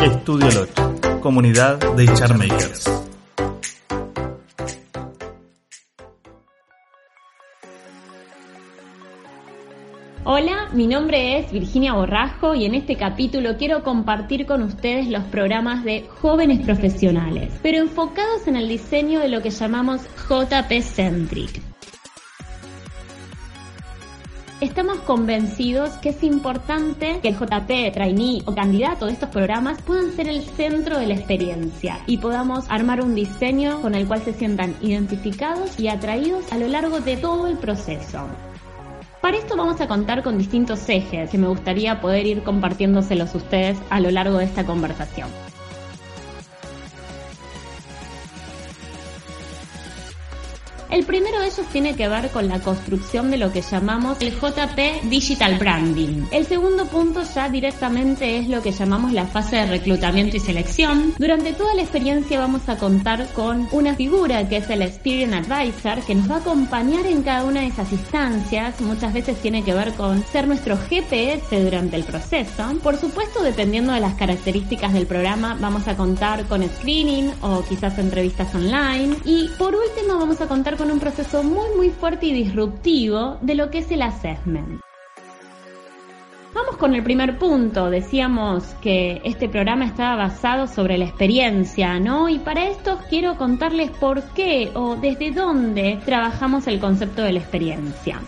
Estudio Lot, comunidad de Charmakers. Hola, mi nombre es Virginia Borrajo y en este capítulo quiero compartir con ustedes los programas de jóvenes profesionales, pero enfocados en el diseño de lo que llamamos JP Centric. Estamos convencidos que es importante que el JP, trainee o candidato de estos programas puedan ser el centro de la experiencia y podamos armar un diseño con el cual se sientan identificados y atraídos a lo largo de todo el proceso. Para esto vamos a contar con distintos ejes que me gustaría poder ir compartiéndoselos ustedes a lo largo de esta conversación. El primero de ellos tiene que ver con la construcción de lo que llamamos el JP Digital Branding. El segundo punto ya directamente es lo que llamamos la fase de reclutamiento y selección. Durante toda la experiencia vamos a contar con una figura que es el Experience Advisor que nos va a acompañar en cada una de esas instancias. Muchas veces tiene que ver con ser nuestro GPS durante el proceso. Por supuesto, dependiendo de las características del programa, vamos a contar con screening o quizás entrevistas online. Y por último, vamos a contar con un proceso muy muy fuerte y disruptivo de lo que es el assessment. Vamos con el primer punto. Decíamos que este programa estaba basado sobre la experiencia, ¿no? Y para esto quiero contarles por qué o desde dónde trabajamos el concepto de la experiencia.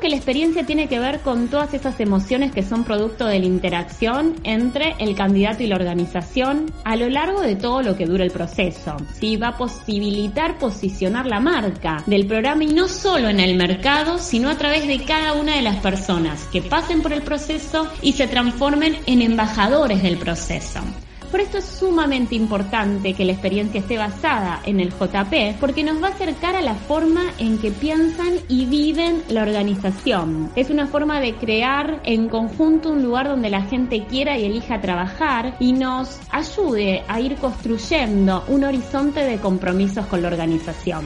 Que la experiencia tiene que ver con todas esas emociones que son producto de la interacción entre el candidato y la organización a lo largo de todo lo que dura el proceso. Sí, va a posibilitar posicionar la marca del programa y no solo en el mercado, sino a través de cada una de las personas que pasen por el proceso y se transformen en embajadores del proceso. Por esto es sumamente importante que la experiencia esté basada en el JP porque nos va a acercar a la forma en que piensan y viven la organización. Es una forma de crear en conjunto un lugar donde la gente quiera y elija trabajar y nos ayude a ir construyendo un horizonte de compromisos con la organización.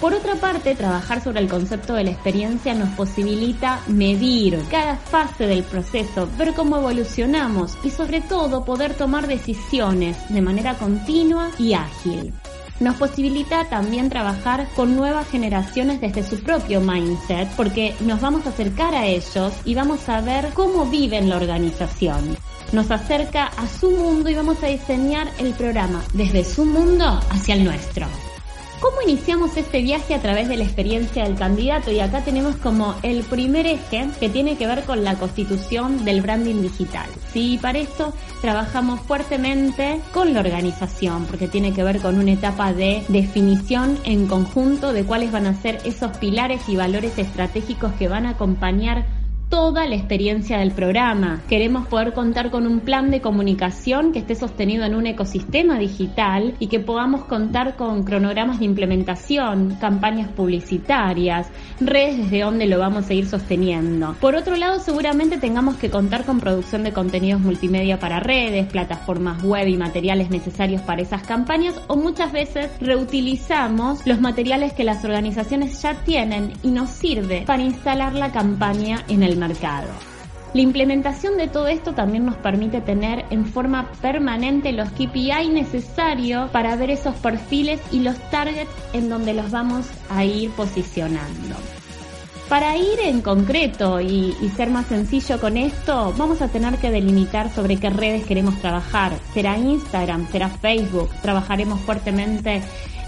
Por otra parte, trabajar sobre el concepto de la experiencia nos posibilita medir cada fase del proceso, ver cómo evolucionamos y sobre todo poder tomar decisiones de manera continua y ágil. Nos posibilita también trabajar con nuevas generaciones desde su propio mindset porque nos vamos a acercar a ellos y vamos a ver cómo viven la organización nos acerca a su mundo y vamos a diseñar el programa desde su mundo hacia el nuestro. ¿Cómo iniciamos este viaje a través de la experiencia del candidato? Y acá tenemos como el primer eje que tiene que ver con la constitución del branding digital. Sí, para esto trabajamos fuertemente con la organización, porque tiene que ver con una etapa de definición en conjunto de cuáles van a ser esos pilares y valores estratégicos que van a acompañar toda la experiencia del programa. Queremos poder contar con un plan de comunicación que esté sostenido en un ecosistema digital y que podamos contar con cronogramas de implementación, campañas publicitarias, redes desde donde lo vamos a ir sosteniendo. Por otro lado, seguramente tengamos que contar con producción de contenidos multimedia para redes, plataformas web y materiales necesarios para esas campañas o muchas veces reutilizamos los materiales que las organizaciones ya tienen y nos sirve para instalar la campaña en el mercado. La implementación de todo esto también nos permite tener en forma permanente los KPI necesarios para ver esos perfiles y los targets en donde los vamos a ir posicionando. Para ir en concreto y, y, ser más sencillo con esto, vamos a tener que delimitar sobre qué redes queremos trabajar. ¿Será Instagram? ¿Será Facebook? Trabajaremos fuertemente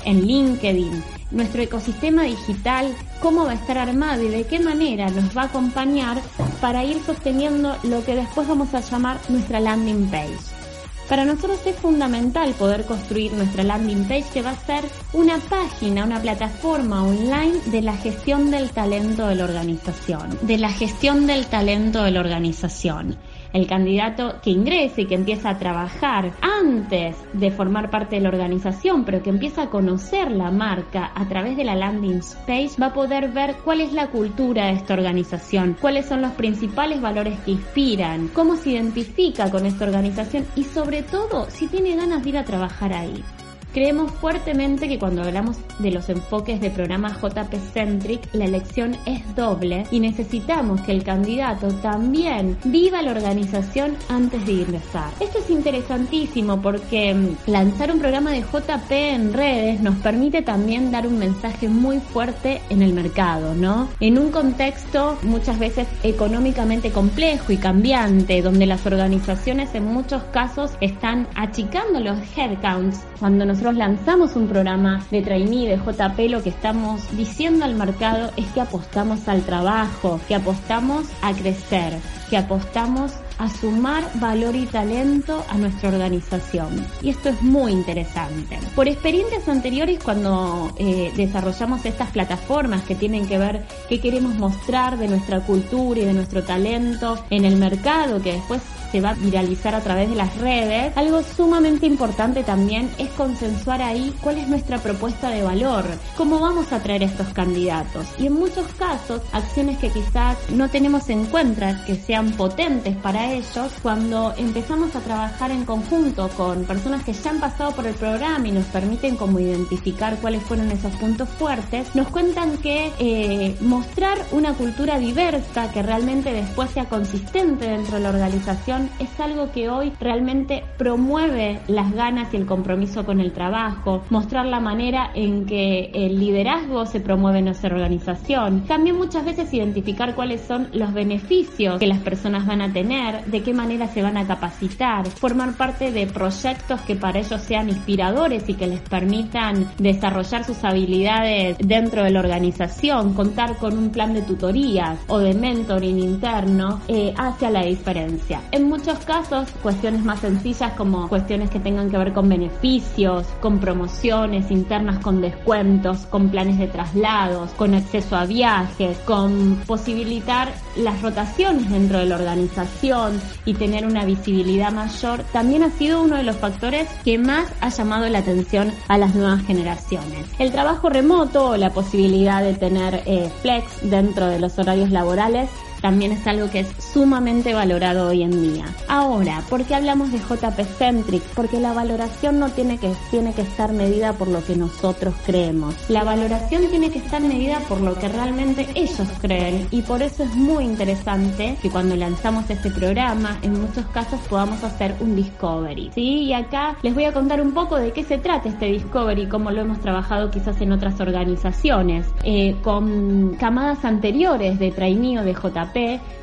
en LinkedIn, nuestro ecosistema digital, cómo va a estar armado y de qué manera nos va a acompañar para ir sosteniendo lo que después vamos a llamar nuestra landing page. Para nosotros es fundamental poder construir nuestra landing page que va a ser una página, una plataforma online de la gestión del talento de la organización, de la gestión del talento de la organización el candidato que ingrese y que empieza a trabajar antes de formar parte de la organización, pero que empieza a conocer la marca a través de la landing page, va a poder ver cuál es la cultura de esta organización, cuáles son los principales valores que inspiran, cómo se identifica con esta organización y sobre todo si tiene ganas de ir a trabajar ahí. Creemos fuertemente que cuando hablamos de los enfoques de programas JP Centric, la elección es doble y necesitamos que el candidato también viva la organización antes de ingresar. Esto es interesantísimo porque mm, lanzar un programa de JP en redes nos permite también dar un mensaje muy fuerte en el mercado, ¿no? En un contexto muchas veces económicamente complejo y cambiante, donde las organizaciones en muchos casos están achicando los headcounts cuando nos nosotros lanzamos un programa de trainee de JP, lo que estamos diciendo al mercado es que apostamos al trabajo, que apostamos a crecer, que apostamos a sumar valor y talento a nuestra organización. Y esto es muy interesante. Por experiencias anteriores, cuando eh, desarrollamos estas plataformas que tienen que ver qué queremos mostrar de nuestra cultura y de nuestro talento en el mercado, que después se va a viralizar a través de las redes, algo sumamente importante también es consensuar ahí cuál es nuestra propuesta de valor, cómo vamos a traer estos candidatos. Y en muchos casos, acciones que quizás no tenemos en cuenta que sean potentes para ellos, cuando empezamos a trabajar en conjunto con personas que ya han pasado por el programa y nos permiten como identificar cuáles fueron esos puntos fuertes, nos cuentan que eh, mostrar una cultura diversa que realmente después sea consistente dentro de la organización es algo que hoy realmente promueve las ganas y el compromiso con el trabajo, mostrar la manera en que el liderazgo se promueve en nuestra organización, también muchas veces identificar cuáles son los beneficios que las personas van a tener, de qué manera se van a capacitar, formar parte de proyectos que para ellos sean inspiradores y que les permitan desarrollar sus habilidades dentro de la organización, contar con un plan de tutorías o de mentoring interno, eh, hacia la diferencia. En muchos casos, cuestiones más sencillas como cuestiones que tengan que ver con beneficios, con promociones internas con descuentos, con planes de traslados, con acceso a viajes, con posibilitar las rotaciones dentro de la organización, y tener una visibilidad mayor también ha sido uno de los factores que más ha llamado la atención a las nuevas generaciones. El trabajo remoto o la posibilidad de tener eh, flex dentro de los horarios laborales también es algo que es sumamente valorado hoy en día. Ahora, ¿por qué hablamos de JP Centric? Porque la valoración no tiene que, tiene que estar medida por lo que nosotros creemos. La valoración tiene que estar medida por lo que realmente ellos creen y por eso es muy interesante que cuando lanzamos este programa, en muchos casos podamos hacer un discovery. ¿sí? Y acá les voy a contar un poco de qué se trata este discovery, cómo lo hemos trabajado quizás en otras organizaciones, eh, con camadas anteriores de trainee o de JP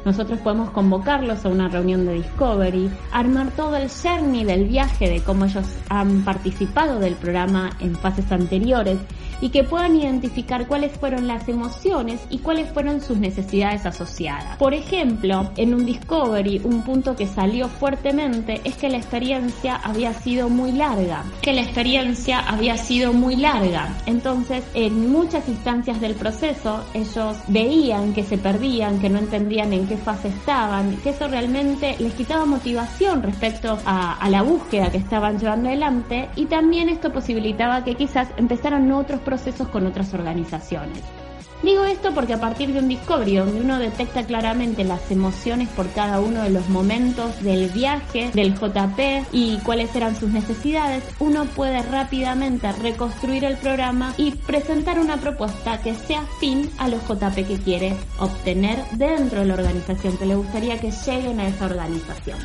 nosotros podemos convocarlos a una reunión de Discovery, armar todo el journey del viaje de cómo ellos han participado del programa en fases anteriores y que puedan identificar cuáles fueron las emociones y cuáles fueron sus necesidades asociadas. Por ejemplo, en un Discovery, un punto que salió fuertemente es que la experiencia había sido muy larga, que la experiencia había sido muy larga. Entonces, en muchas instancias del proceso, ellos veían que se perdían, que no entendían en qué fase estaban, que eso realmente les quitaba motivación respecto a, la búsqueda que estaban llevando adelante y también esto posibilitaba que quizás empezaran otros procesos con otras organizaciones. Digo esto porque a partir de un discovery donde uno detecta claramente las emociones por cada uno de los momentos del viaje, del JP y cuáles eran sus necesidades, uno puede rápidamente reconstruir el programa y presentar una propuesta que sea fin a los JP que quiere obtener dentro de la organización, que le gustaría que lleguen a esa organización.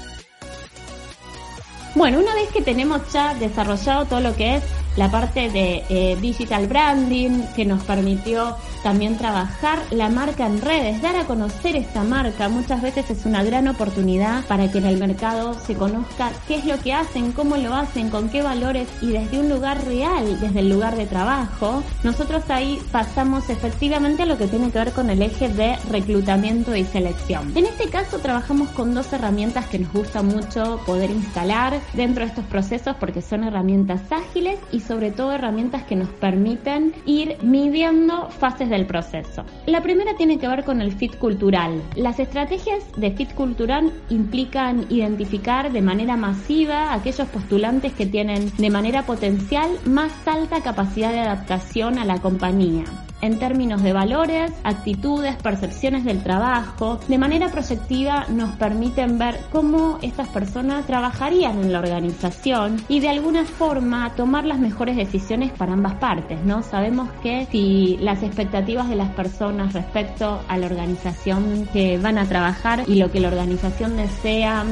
Bueno, una vez que tenemos ya desarrollado todo lo que es la parte de eh, digital branding que nos permitió también trabajar la marca en redes, dar a conocer esta marca. Muchas veces es una gran oportunidad para que en el mercado se conozca qué es lo que hacen, cómo lo hacen, con qué valores y desde un lugar real, desde el lugar de trabajo. Nosotros ahí pasamos efectivamente a lo que tiene que ver con el eje de reclutamiento y selección. En este caso trabajamos con dos herramientas que nos gusta mucho poder instalar dentro de estos procesos porque son herramientas ágiles y sobre todo herramientas que nos permiten ir midiendo fases del proceso. La primera tiene que ver con el fit cultural. Las estrategias de fit cultural implican identificar de manera masiva aquellos postulantes que tienen de manera potencial más alta capacidad de adaptación a la compañía en términos de valores, actitudes, percepciones del trabajo, de manera proyectiva nos permiten ver cómo estas personas trabajarían en la organización y de alguna forma tomar las mejores decisiones para ambas partes, ¿no? Sabemos que si las expectativas de las personas respecto a la organización que van a trabajar y lo que la organización desea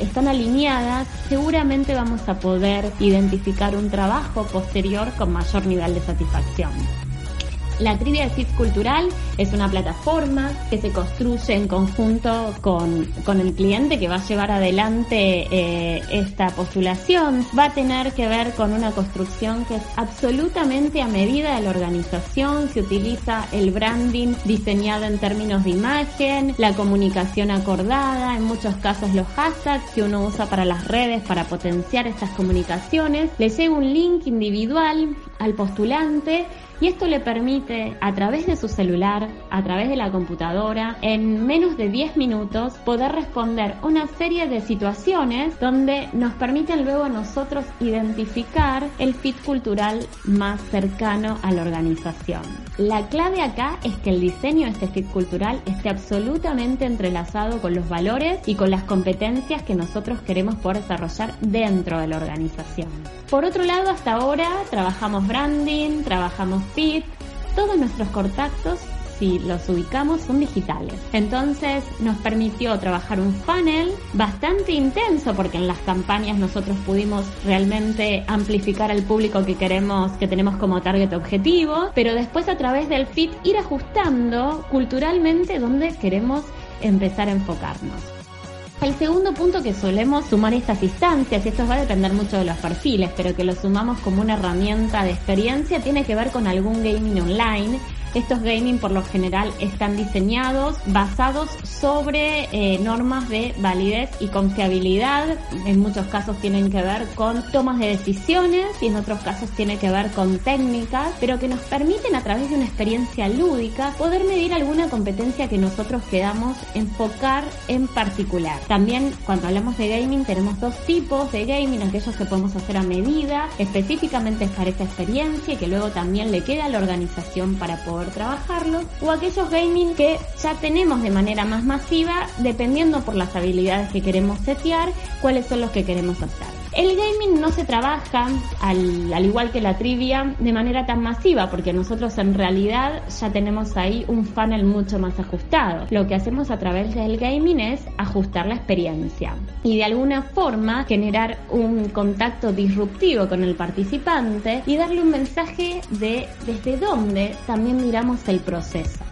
están alineadas, seguramente vamos a poder identificar un trabajo posterior con mayor nivel de satisfacción. La trivia de Cultural es una plataforma que se construye en conjunto con, con el cliente que va a llevar adelante eh, esta postulación. Va a tener que ver con una construcción que es absolutamente a medida de la organización. Se utiliza el branding diseñado en términos de imagen, la comunicación acordada, en muchos casos los hashtags que uno usa para las redes para potenciar estas comunicaciones. Le llega un link individual al postulante y esto le permite a través de su celular, a través de la computadora, en menos de 10 minutos poder responder una serie de situaciones donde nos permiten luego a nosotros identificar el fit cultural más cercano a la organización. La clave acá es que el diseño de este fit cultural esté absolutamente entrelazado con los valores y con las competencias que nosotros queremos poder desarrollar dentro de la organización. Por otro lado, hasta ahora trabajamos branding, trabajamos fit, todos nuestros contactos si los ubicamos son digitales. Entonces nos permitió trabajar un funnel bastante intenso porque en las campañas nosotros pudimos realmente amplificar al público que queremos, que tenemos como target objetivo, pero después a través del fit ir ajustando culturalmente donde queremos empezar a enfocarnos. El segundo punto que solemos sumar estas instancias, y esto va a depender mucho de los perfiles, pero que lo sumamos como una herramienta de experiencia, tiene que ver con algún gaming online estos gaming por lo general están diseñados basados sobre eh, normas de validez y confiabilidad. En muchos casos tienen que ver con tomas de decisiones y en otros casos tiene que ver con técnicas, pero que nos permiten a través de una experiencia lúdica poder medir alguna competencia que nosotros queramos enfocar en particular. También cuando hablamos de gaming tenemos dos tipos de gaming, aquellos que podemos hacer a medida, específicamente para esta experiencia y que luego también le queda a la organización para poder trabajarlo, o aquellos gaming que ya tenemos de manera más masiva, dependiendo por las habilidades que queremos setear, cuáles son los que queremos hacer. El gaming no se trabaja, al, al, igual que la trivia, de manera tan masiva, porque nosotros en realidad ya tenemos ahí un funnel mucho más ajustado. Lo que hacemos a través del gaming es ajustar la experiencia y de alguna forma generar un contacto disruptivo con el participante y darle un mensaje de desde dónde también miramos el proceso.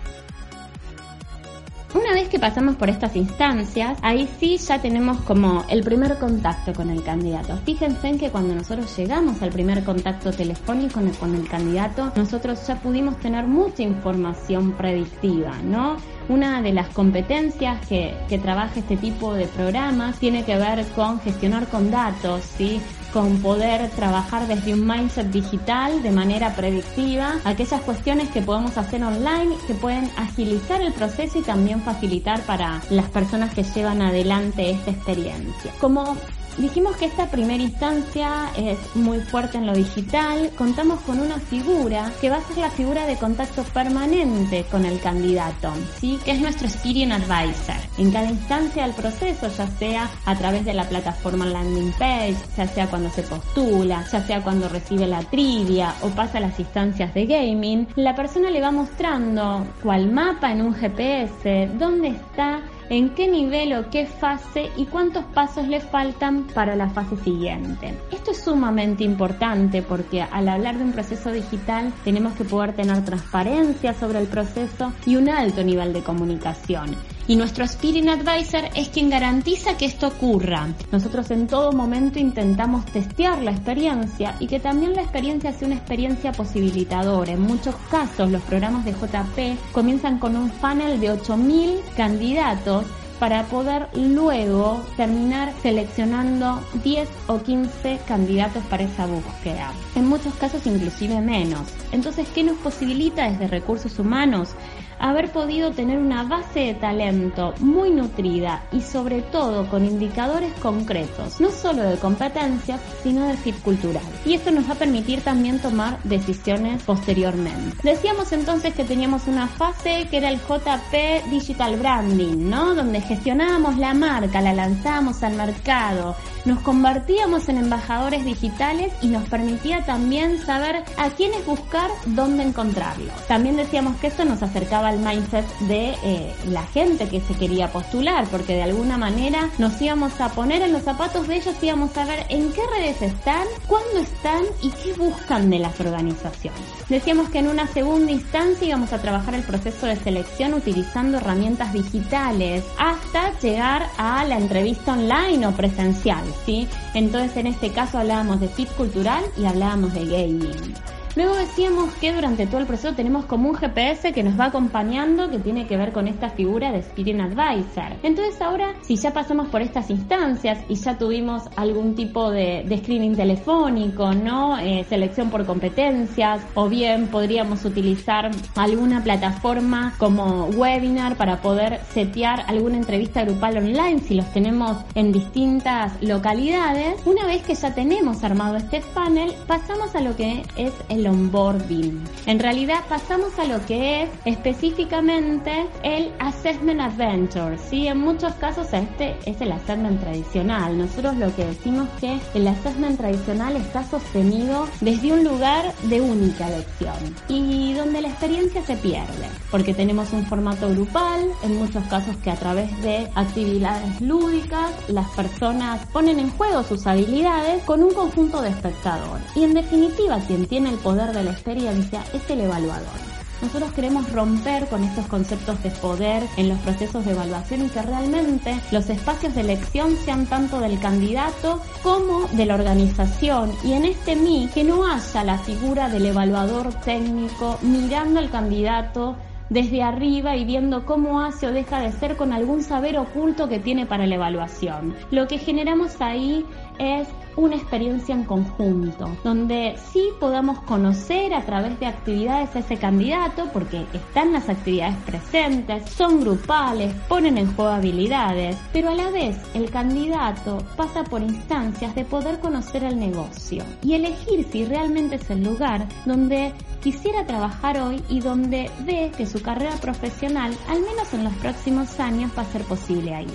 Una vez que pasamos por estas instancias, ahí sí ya tenemos como el primer contacto con el candidato. Fíjense en que cuando nosotros llegamos al primer contacto telefónico con el candidato, nosotros ya pudimos tener mucha información predictiva, ¿no? Una de las competencias que, que trabaja este tipo de programas tiene que ver con gestionar con datos, ¿sí? Con poder trabajar desde un mindset digital de manera predictiva, aquellas cuestiones que podemos hacer online que pueden agilizar el proceso y también facilitar para las personas que llevan adelante esta experiencia. Como Dijimos que esta primera instancia es muy fuerte en lo digital. Contamos con una figura que va a ser la figura de contacto permanente con el candidato, ¿sí? que es nuestro Experience Advisor. En cada instancia del proceso, ya sea a través de la plataforma landing page, ya sea cuando se postula, ya sea cuando recibe la trivia o pasa las instancias de gaming, la persona le va mostrando cual mapa en un GPS dónde está en qué nivel o qué fase y cuántos pasos le faltan para la fase siguiente. Esto es sumamente importante porque al hablar de un proceso digital tenemos que poder tener transparencia sobre el proceso y un alto nivel de comunicación. Y nuestro Spirit Advisor es quien garantiza que esto ocurra. Nosotros en todo momento intentamos testear la experiencia y que también la experiencia sea una experiencia posibilitadora. En muchos casos los programas de JP comienzan con un funnel de 8.000 candidatos para poder luego terminar seleccionando 10 o 15 candidatos para esa búsqueda. En muchos casos inclusive menos. Entonces, ¿qué nos posibilita desde recursos humanos? Haber podido tener una base de talento muy nutrida y sobre todo con indicadores concretos, no solo de competencias, sino de fit cultural. Y esto nos va a permitir también tomar decisiones posteriormente. Decíamos entonces que teníamos una fase que era el JP Digital Branding, ¿no? Donde gestionábamos la marca, la lanzábamos al mercado, nos convertíamos en embajadores digitales y nos permitía también saber a quiénes buscar, dónde encontrarlos. También decíamos que esto nos acercaba al mindset de eh, la gente que se quería postular, porque de alguna manera nos íbamos a poner en los zapatos de ellos y íbamos a ver en qué redes están, cuándo están y qué buscan de las organizaciones. Decíamos que en una segunda instancia íbamos a trabajar el proceso de selección utilizando herramientas digitales hasta llegar a la entrevista online o presencial. ¿Sí? Entonces en este caso hablábamos de fit cultural y hablábamos de gaming. Luego decíamos que durante todo el proceso tenemos como un GPS que nos va acompañando que tiene que ver con esta figura de Spirit Advisor. Entonces ahora, si ya pasamos por estas instancias y ya tuvimos algún tipo de, screening telefónico, ¿no? Eh, selección por competencias, o bien podríamos utilizar alguna plataforma como webinar para poder setear alguna entrevista grupal online si los tenemos en distintas localidades. Una vez que ya tenemos armado este panel, pasamos a lo que es el onboarding. En realidad pasamos a lo que es específicamente el Assessment Adventure. ¿sí? En muchos casos este es el Assessment tradicional. Nosotros lo que decimos que el Assessment tradicional está sostenido desde un lugar de única elección y donde la experiencia se pierde porque tenemos un formato grupal, en muchos casos que a través de actividades lúdicas las personas ponen en juego sus habilidades con un conjunto de espectadores. Y en definitiva quien tiene el poder de la experiencia es el evaluador. Nosotros queremos romper con estos conceptos de poder en los procesos de evaluación y que realmente los espacios de elección sean tanto del candidato como de la organización y en este MI que no haya la figura del evaluador técnico mirando al candidato desde arriba y viendo cómo hace o deja de ser con algún saber oculto que tiene para la evaluación. Lo que generamos ahí es una experiencia en conjunto, donde sí podamos conocer a través de actividades a ese candidato, porque están las actividades presentes, son grupales, ponen en juego habilidades, pero a la vez el candidato pasa por instancias de poder conocer el negocio y elegir si realmente es el lugar donde quisiera trabajar hoy y donde ve que su carrera profesional, al menos en los próximos años, va a ser posible ahí.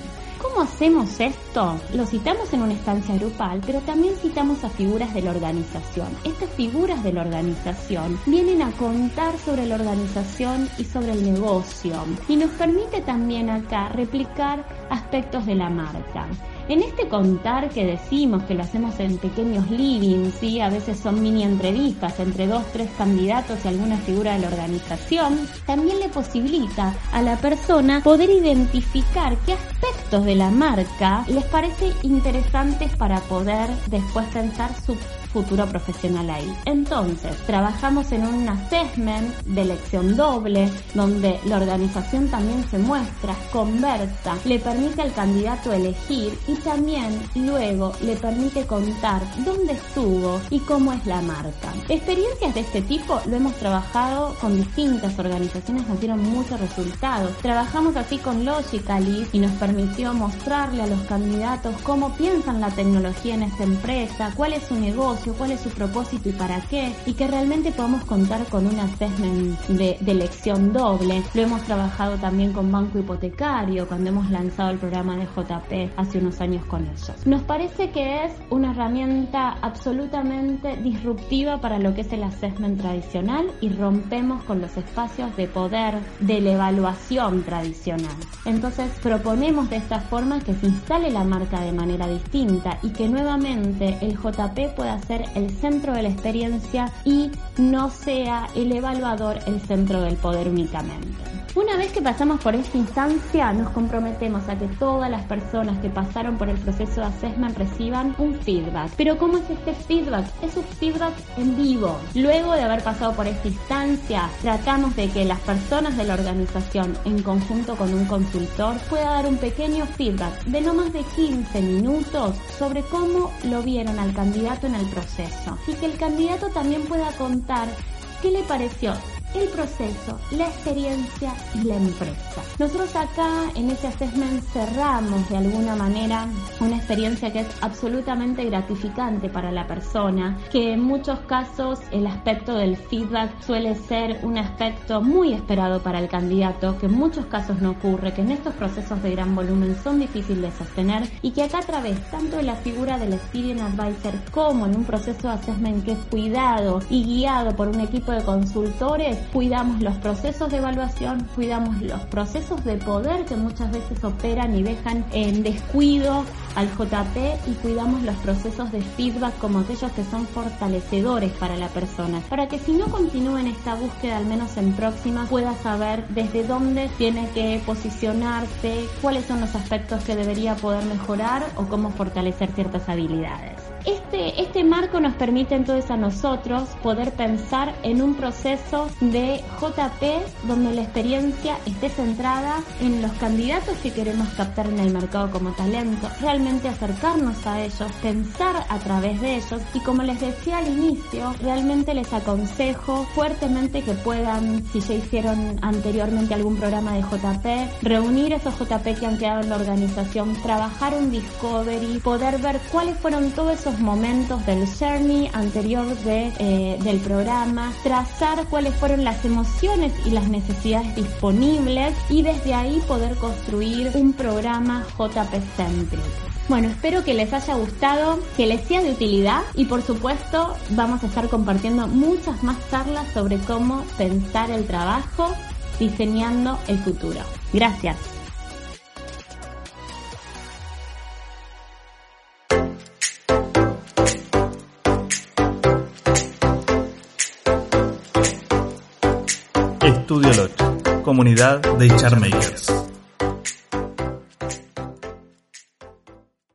¿Cómo hacemos esto? Lo citamos en una estancia grupal, pero también citamos a figuras de la organización. Estas figuras de la organización vienen a contar sobre la organización y sobre el negocio y nos permite también acá replicar aspectos de la marca. En este contar que decimos que lo hacemos en pequeños livings, ¿sí? a veces son mini entrevistas entre dos, tres candidatos y alguna figura de la organización, también le posibilita a la persona poder identificar qué aspectos de la marca les parece interesantes para poder después pensar su futuro profesional ahí. Entonces, trabajamos en un assessment de elección doble, donde la organización también se muestra, conversa, le permite al candidato elegir y también luego le permite contar dónde estuvo y cómo es la marca. Experiencias de este tipo lo hemos trabajado con distintas organizaciones, nos dieron muchos resultados. Trabajamos así con Logicalis y nos permitió mostrarle a los candidatos cómo piensan la tecnología en esta empresa, cuál es su negocio, negocio, cuál es su propósito y para qué, y que realmente podamos contar con un assessment de, de elección doble. Lo hemos trabajado también con Banco Hipotecario cuando hemos lanzado el programa de JP hace unos años con ellos. Nos parece que es una herramienta absolutamente disruptiva para lo que es el assessment tradicional y rompemos con los espacios de poder de la evaluación tradicional. Entonces proponemos de esta forma que se instale la marca de manera distinta y que nuevamente el JP pueda ser el centro de la experiencia y no sea el evaluador el centro del poder únicamente. Una vez que pasamos por esta instancia, nos comprometemos a que todas las personas que pasaron por el proceso de assessment reciban un feedback. Pero ¿cómo es este feedback? Es un feedback en vivo. Luego de haber pasado por esta instancia, tratamos de que las personas de la organización, en conjunto con un consultor, pueda dar un pequeño feedback de no más de 15 minutos sobre cómo lo vieron al candidato en el proceso. Y que el candidato también pueda contar qué le pareció el proceso, la experiencia y la empresa. Nosotros acá en ese assessment cerramos de alguna manera una experiencia que es absolutamente gratificante para la persona, que en muchos casos el aspecto del feedback suele ser un aspecto muy esperado para el candidato, que en muchos casos no ocurre, que en estos procesos de gran volumen son difíciles de sostener y que acá a través tanto de la figura del Experience Advisor como en un proceso de assessment que es cuidado y guiado por un equipo de consultores, cuidamos los procesos de evaluación, cuidamos los procesos de poder que muchas veces operan y dejan en descuido al JP y cuidamos los procesos de feedback como aquellos que son fortalecedores para la persona, para que si no continúa en esta búsqueda, al menos en próxima, pueda saber desde dónde tiene que posicionarse, cuáles son los aspectos que debería poder mejorar o cómo fortalecer ciertas habilidades. Este, este marco nos permite entonces a nosotros poder pensar en un proceso de JP donde la experiencia esté centrada en los candidatos que queremos captar en el mercado como talento, realmente acercarnos a ellos, pensar a través de ellos y como les decía al inicio, realmente les aconsejo fuertemente que puedan, si ya hicieron anteriormente algún programa de JP, reunir esos JP que han quedado en la organización, trabajar un discovery, poder ver cuáles fueron todos esos momentos del journey anterior de, eh, del programa, trazar cuáles fueron las emociones y las necesidades disponibles y desde ahí poder construir un programa JP Centric. Bueno, espero que les haya gustado, que les sea de utilidad y por supuesto vamos a estar compartiendo muchas más charlas sobre cómo pensar el trabajo diseñando el futuro. Gracias. Estudio Lot, comunidad de Charmakers.